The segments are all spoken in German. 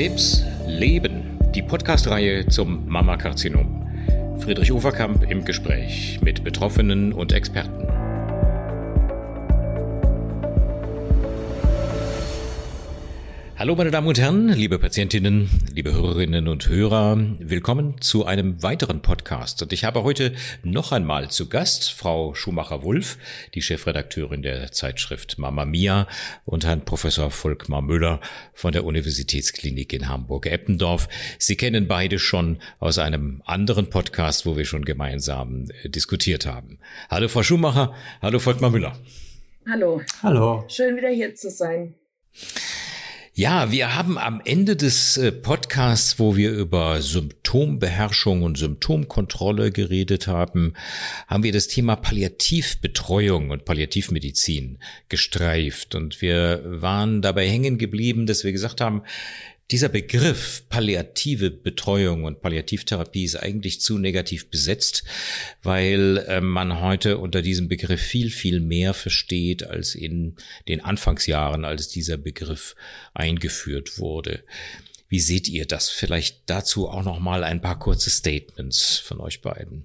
Krebs Leben, die Podcast-Reihe zum Mammakarzinom. Friedrich Uferkamp im Gespräch mit Betroffenen und Experten. Hallo meine Damen und Herren, liebe Patientinnen, liebe Hörerinnen und Hörer, willkommen zu einem weiteren Podcast. Und ich habe heute noch einmal zu Gast Frau Schumacher-Wulff, die Chefredakteurin der Zeitschrift Mama Mia und Herrn Professor Volkmar Müller von der Universitätsklinik in Hamburg-Eppendorf. Sie kennen beide schon aus einem anderen Podcast, wo wir schon gemeinsam äh, diskutiert haben. Hallo Frau Schumacher, hallo Volkmar Müller. Hallo. Hallo. Schön wieder hier zu sein. Ja, wir haben am Ende des äh, Podcasts, wo wir über Symptombeherrschung und Symptomkontrolle geredet haben, haben wir das Thema Palliativbetreuung und Palliativmedizin gestreift. Und wir waren dabei hängen geblieben, dass wir gesagt haben, dieser Begriff palliative Betreuung und Palliativtherapie ist eigentlich zu negativ besetzt, weil äh, man heute unter diesem Begriff viel, viel mehr versteht als in den Anfangsjahren, als dieser Begriff eingeführt wurde. Wie seht ihr das? Vielleicht dazu auch noch mal ein paar kurze Statements von euch beiden.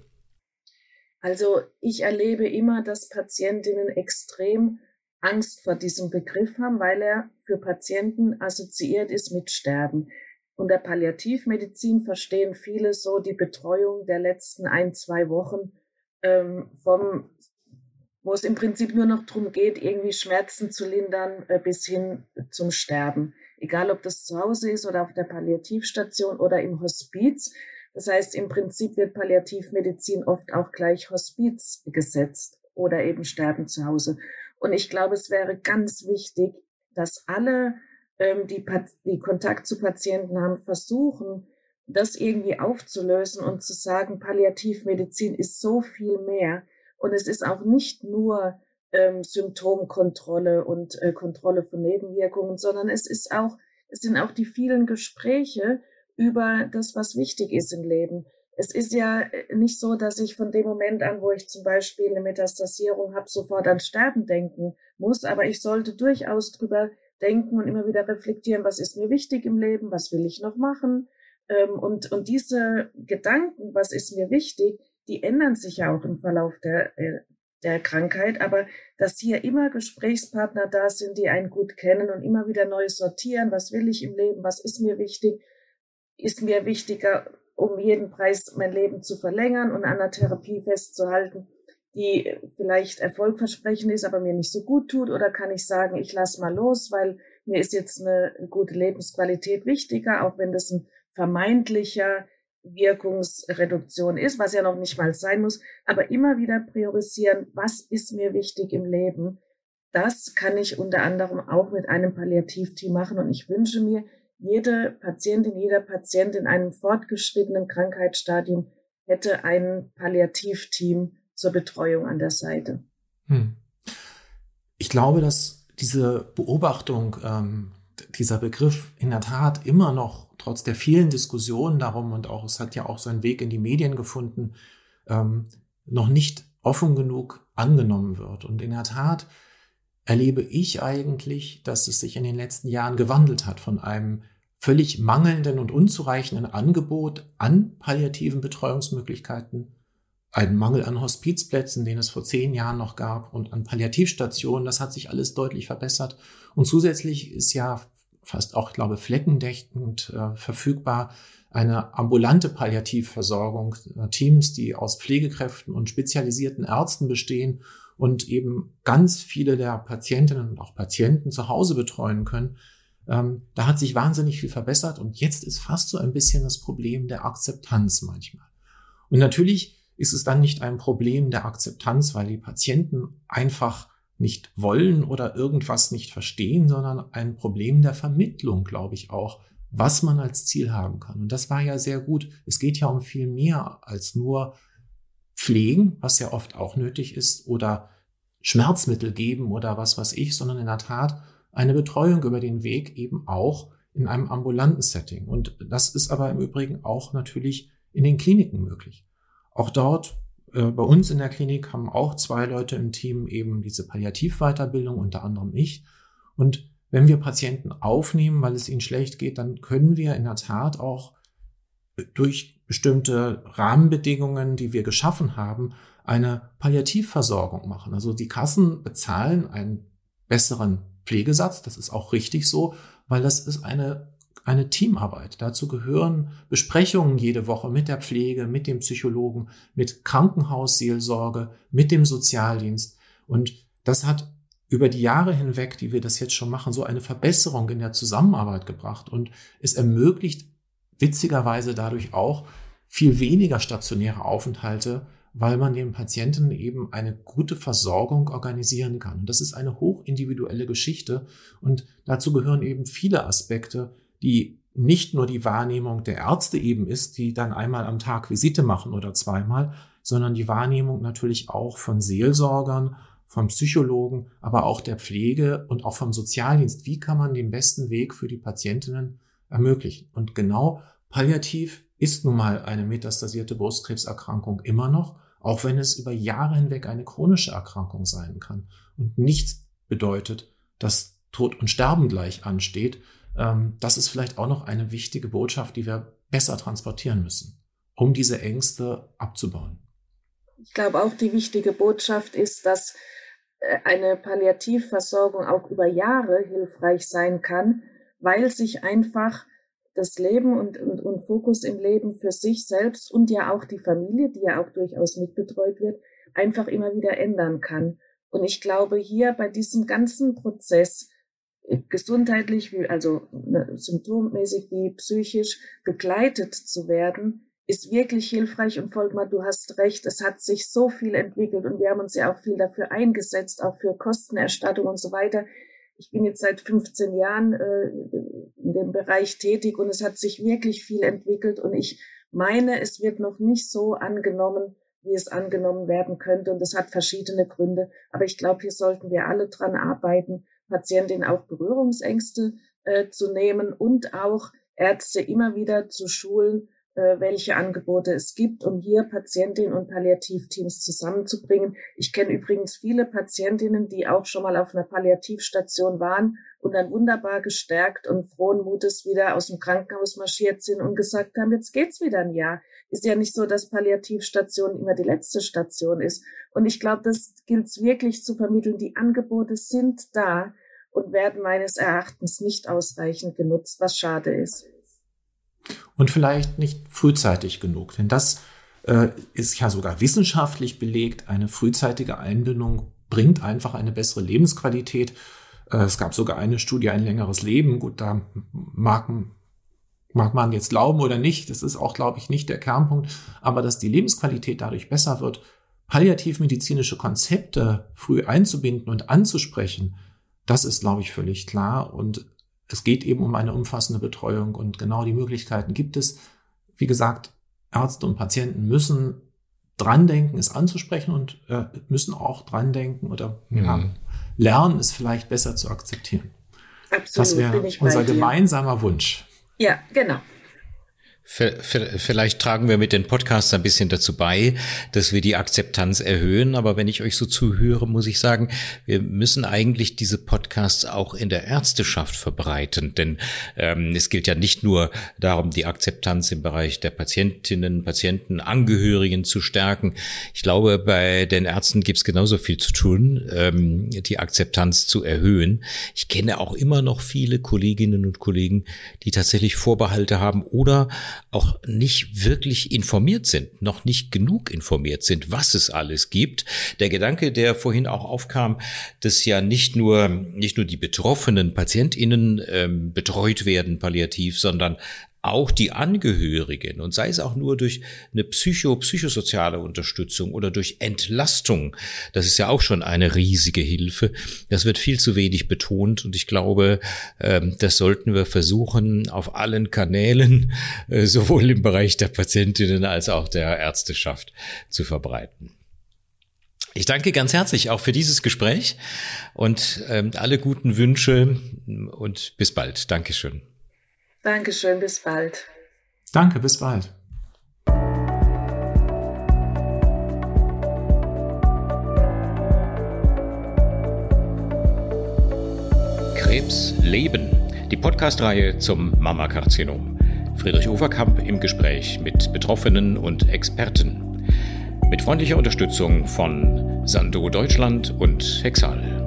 Also ich erlebe immer, dass Patientinnen extrem Angst vor diesem Begriff haben, weil er für Patienten assoziiert ist mit Sterben. Unter Palliativmedizin verstehen viele so die Betreuung der letzten ein, zwei Wochen ähm, vom, wo es im Prinzip nur noch darum geht, irgendwie Schmerzen zu lindern äh, bis hin zum Sterben. Egal, ob das zu Hause ist oder auf der Palliativstation oder im Hospiz. Das heißt, im Prinzip wird Palliativmedizin oft auch gleich Hospiz gesetzt oder eben Sterben zu Hause. Und ich glaube, es wäre ganz wichtig, dass alle, ähm, die, die Kontakt zu Patienten haben, versuchen, das irgendwie aufzulösen und zu sagen, Palliativmedizin ist so viel mehr. Und es ist auch nicht nur ähm, Symptomkontrolle und äh, Kontrolle von Nebenwirkungen, sondern es ist auch, es sind auch die vielen Gespräche über das, was wichtig ist im Leben es ist ja äh, nicht so, dass ich von dem Moment an, wo ich zum Beispiel eine Metastasierung habe, sofort an Sterben denken muss, aber ich sollte durchaus drüber denken und immer wieder reflektieren, was ist mir wichtig im Leben, was will ich noch machen. Ähm, und, und diese Gedanken, was ist mir wichtig, die ändern sich ja auch im Verlauf der, äh, der Krankheit, aber dass hier immer Gesprächspartner da sind, die einen gut kennen und immer wieder neu sortieren, was will ich im Leben, was ist mir wichtig, ist mir wichtiger, um jeden Preis mein Leben zu verlängern und an einer Therapie festzuhalten, die vielleicht erfolgversprechend ist, aber mir nicht so gut tut? Oder kann ich sagen, ich lasse mal los, weil mir ist jetzt eine gute Lebensqualität wichtiger, auch wenn das ein vermeintlicher Wirkungsreduktion ist, was ja noch nicht mal sein muss, aber immer wieder priorisieren, was ist mir wichtig im Leben. Das kann ich unter anderem auch mit einem Palliativteam machen und ich wünsche mir, jede Patientin, jeder Patient in einem fortgeschrittenen Krankheitsstadium hätte ein Palliativteam zur Betreuung an der Seite. Hm. Ich glaube, dass diese Beobachtung, ähm, dieser Begriff in der Tat immer noch, trotz der vielen Diskussionen darum und auch, es hat ja auch seinen Weg in die Medien gefunden, ähm, noch nicht offen genug angenommen wird. Und in der Tat erlebe ich eigentlich, dass es sich in den letzten Jahren gewandelt hat von einem völlig mangelnden und unzureichenden Angebot an palliativen Betreuungsmöglichkeiten, einen Mangel an Hospizplätzen, den es vor zehn Jahren noch gab, und an Palliativstationen. Das hat sich alles deutlich verbessert. Und zusätzlich ist ja fast auch, ich glaube, fleckendeckend äh, verfügbar eine ambulante Palliativversorgung, äh, Teams, die aus Pflegekräften und spezialisierten Ärzten bestehen und eben ganz viele der Patientinnen und auch Patienten zu Hause betreuen können. Ähm, da hat sich wahnsinnig viel verbessert und jetzt ist fast so ein bisschen das Problem der Akzeptanz manchmal. Und natürlich ist es dann nicht ein Problem der Akzeptanz, weil die Patienten einfach nicht wollen oder irgendwas nicht verstehen, sondern ein Problem der Vermittlung, glaube ich auch, was man als Ziel haben kann. Und das war ja sehr gut. Es geht ja um viel mehr als nur pflegen, was ja oft auch nötig ist, oder Schmerzmittel geben oder was weiß ich, sondern in der Tat eine Betreuung über den Weg eben auch in einem ambulanten Setting. Und das ist aber im Übrigen auch natürlich in den Kliniken möglich. Auch dort äh, bei uns in der Klinik haben auch zwei Leute im Team eben diese Palliativweiterbildung, unter anderem ich. Und wenn wir Patienten aufnehmen, weil es ihnen schlecht geht, dann können wir in der Tat auch durch bestimmte Rahmenbedingungen, die wir geschaffen haben, eine Palliativversorgung machen. Also die Kassen bezahlen einen besseren Pflegesatz, das ist auch richtig so, weil das ist eine, eine Teamarbeit. Dazu gehören Besprechungen jede Woche mit der Pflege, mit dem Psychologen, mit Krankenhausseelsorge, mit dem Sozialdienst. Und das hat über die Jahre hinweg, die wir das jetzt schon machen, so eine Verbesserung in der Zusammenarbeit gebracht und es ermöglicht witzigerweise dadurch auch viel weniger stationäre Aufenthalte, weil man den Patienten eben eine gute Versorgung organisieren kann. Und das ist eine hochindividuelle Geschichte und dazu gehören eben viele Aspekte, die nicht nur die Wahrnehmung der Ärzte eben ist, die dann einmal am Tag Visite machen oder zweimal, sondern die Wahrnehmung natürlich auch von Seelsorgern, vom Psychologen, aber auch der Pflege und auch vom Sozialdienst. Wie kann man den besten Weg für die Patientinnen ermöglichen? Und genau palliativ ist nun mal eine metastasierte Brustkrebserkrankung immer noch, auch wenn es über Jahre hinweg eine chronische Erkrankung sein kann und nichts bedeutet, dass Tod und Sterben gleich ansteht. Ähm, das ist vielleicht auch noch eine wichtige Botschaft, die wir besser transportieren müssen, um diese Ängste abzubauen. Ich glaube auch die wichtige Botschaft ist, dass äh, eine Palliativversorgung auch über Jahre hilfreich sein kann, weil sich einfach das Leben und, und, und Fokus im Leben für sich selbst und ja auch die Familie, die ja auch durchaus mitbetreut wird, einfach immer wieder ändern kann. Und ich glaube, hier bei diesem ganzen Prozess, äh, gesundheitlich, wie, also ne, symptommäßig wie psychisch begleitet zu werden, ist wirklich hilfreich. Und Volkmar, du hast recht, es hat sich so viel entwickelt und wir haben uns ja auch viel dafür eingesetzt, auch für Kostenerstattung und so weiter ich bin jetzt seit 15 Jahren äh, in dem Bereich tätig und es hat sich wirklich viel entwickelt und ich meine, es wird noch nicht so angenommen, wie es angenommen werden könnte und das hat verschiedene Gründe. Aber ich glaube, hier sollten wir alle dran arbeiten, Patientinnen auch Berührungsängste äh, zu nehmen und auch Ärzte immer wieder zu schulen, welche Angebote es gibt, um hier Patientinnen und Palliativteams zusammenzubringen. Ich kenne übrigens viele Patientinnen, die auch schon mal auf einer Palliativstation waren und dann wunderbar gestärkt und frohen Mutes wieder aus dem Krankenhaus marschiert sind und gesagt haben, jetzt geht's wieder ein Jahr. Ist ja nicht so, dass Palliativstation immer die letzte Station ist. Und ich glaube, das gilt wirklich zu vermitteln. Die Angebote sind da und werden meines Erachtens nicht ausreichend genutzt, was schade ist und vielleicht nicht frühzeitig genug. Denn das äh, ist ja sogar wissenschaftlich belegt. Eine frühzeitige Einbindung bringt einfach eine bessere Lebensqualität. Äh, es gab sogar eine Studie, ein längeres Leben. Gut, da mag, mag man jetzt glauben oder nicht. Das ist auch, glaube ich, nicht der Kernpunkt. Aber dass die Lebensqualität dadurch besser wird, palliativmedizinische Konzepte früh einzubinden und anzusprechen, das ist, glaube ich, völlig klar. Und es geht eben um eine umfassende Betreuung und genau die Möglichkeiten gibt es. Wie gesagt, Ärzte und Patienten müssen dran denken, es anzusprechen und äh, müssen auch dran denken oder mhm. ja, lernen, es vielleicht besser zu akzeptieren. Absolut, das wäre unser gemeinsamer Wunsch. Ja, genau. Vielleicht tragen wir mit den Podcasts ein bisschen dazu bei, dass wir die Akzeptanz erhöhen. Aber wenn ich euch so zuhöre, muss ich sagen, wir müssen eigentlich diese Podcasts auch in der Ärzteschaft verbreiten. Denn ähm, es gilt ja nicht nur darum, die Akzeptanz im Bereich der Patientinnen, Patienten, Angehörigen zu stärken. Ich glaube, bei den Ärzten gibt es genauso viel zu tun, ähm, die Akzeptanz zu erhöhen. Ich kenne auch immer noch viele Kolleginnen und Kollegen, die tatsächlich Vorbehalte haben oder auch nicht wirklich informiert sind, noch nicht genug informiert sind, was es alles gibt. Der Gedanke, der vorhin auch aufkam, dass ja nicht nur, nicht nur die betroffenen PatientInnen ähm, betreut werden palliativ, sondern auch die Angehörigen und sei es auch nur durch eine psycho psychosoziale Unterstützung oder durch Entlastung, das ist ja auch schon eine riesige Hilfe. Das wird viel zu wenig betont und ich glaube, ähm, das sollten wir versuchen auf allen Kanälen, äh, sowohl im Bereich der Patientinnen als auch der Ärzteschaft zu verbreiten. Ich danke ganz herzlich auch für dieses Gespräch und ähm, alle guten Wünsche und bis bald. Dankeschön. Dankeschön, bis bald. Danke, bis bald. Krebs leben. Die Podcast-Reihe zum Mammakarzinom. Friedrich Uferkamp im Gespräch mit Betroffenen und Experten. Mit freundlicher Unterstützung von Sando Deutschland und Hexal.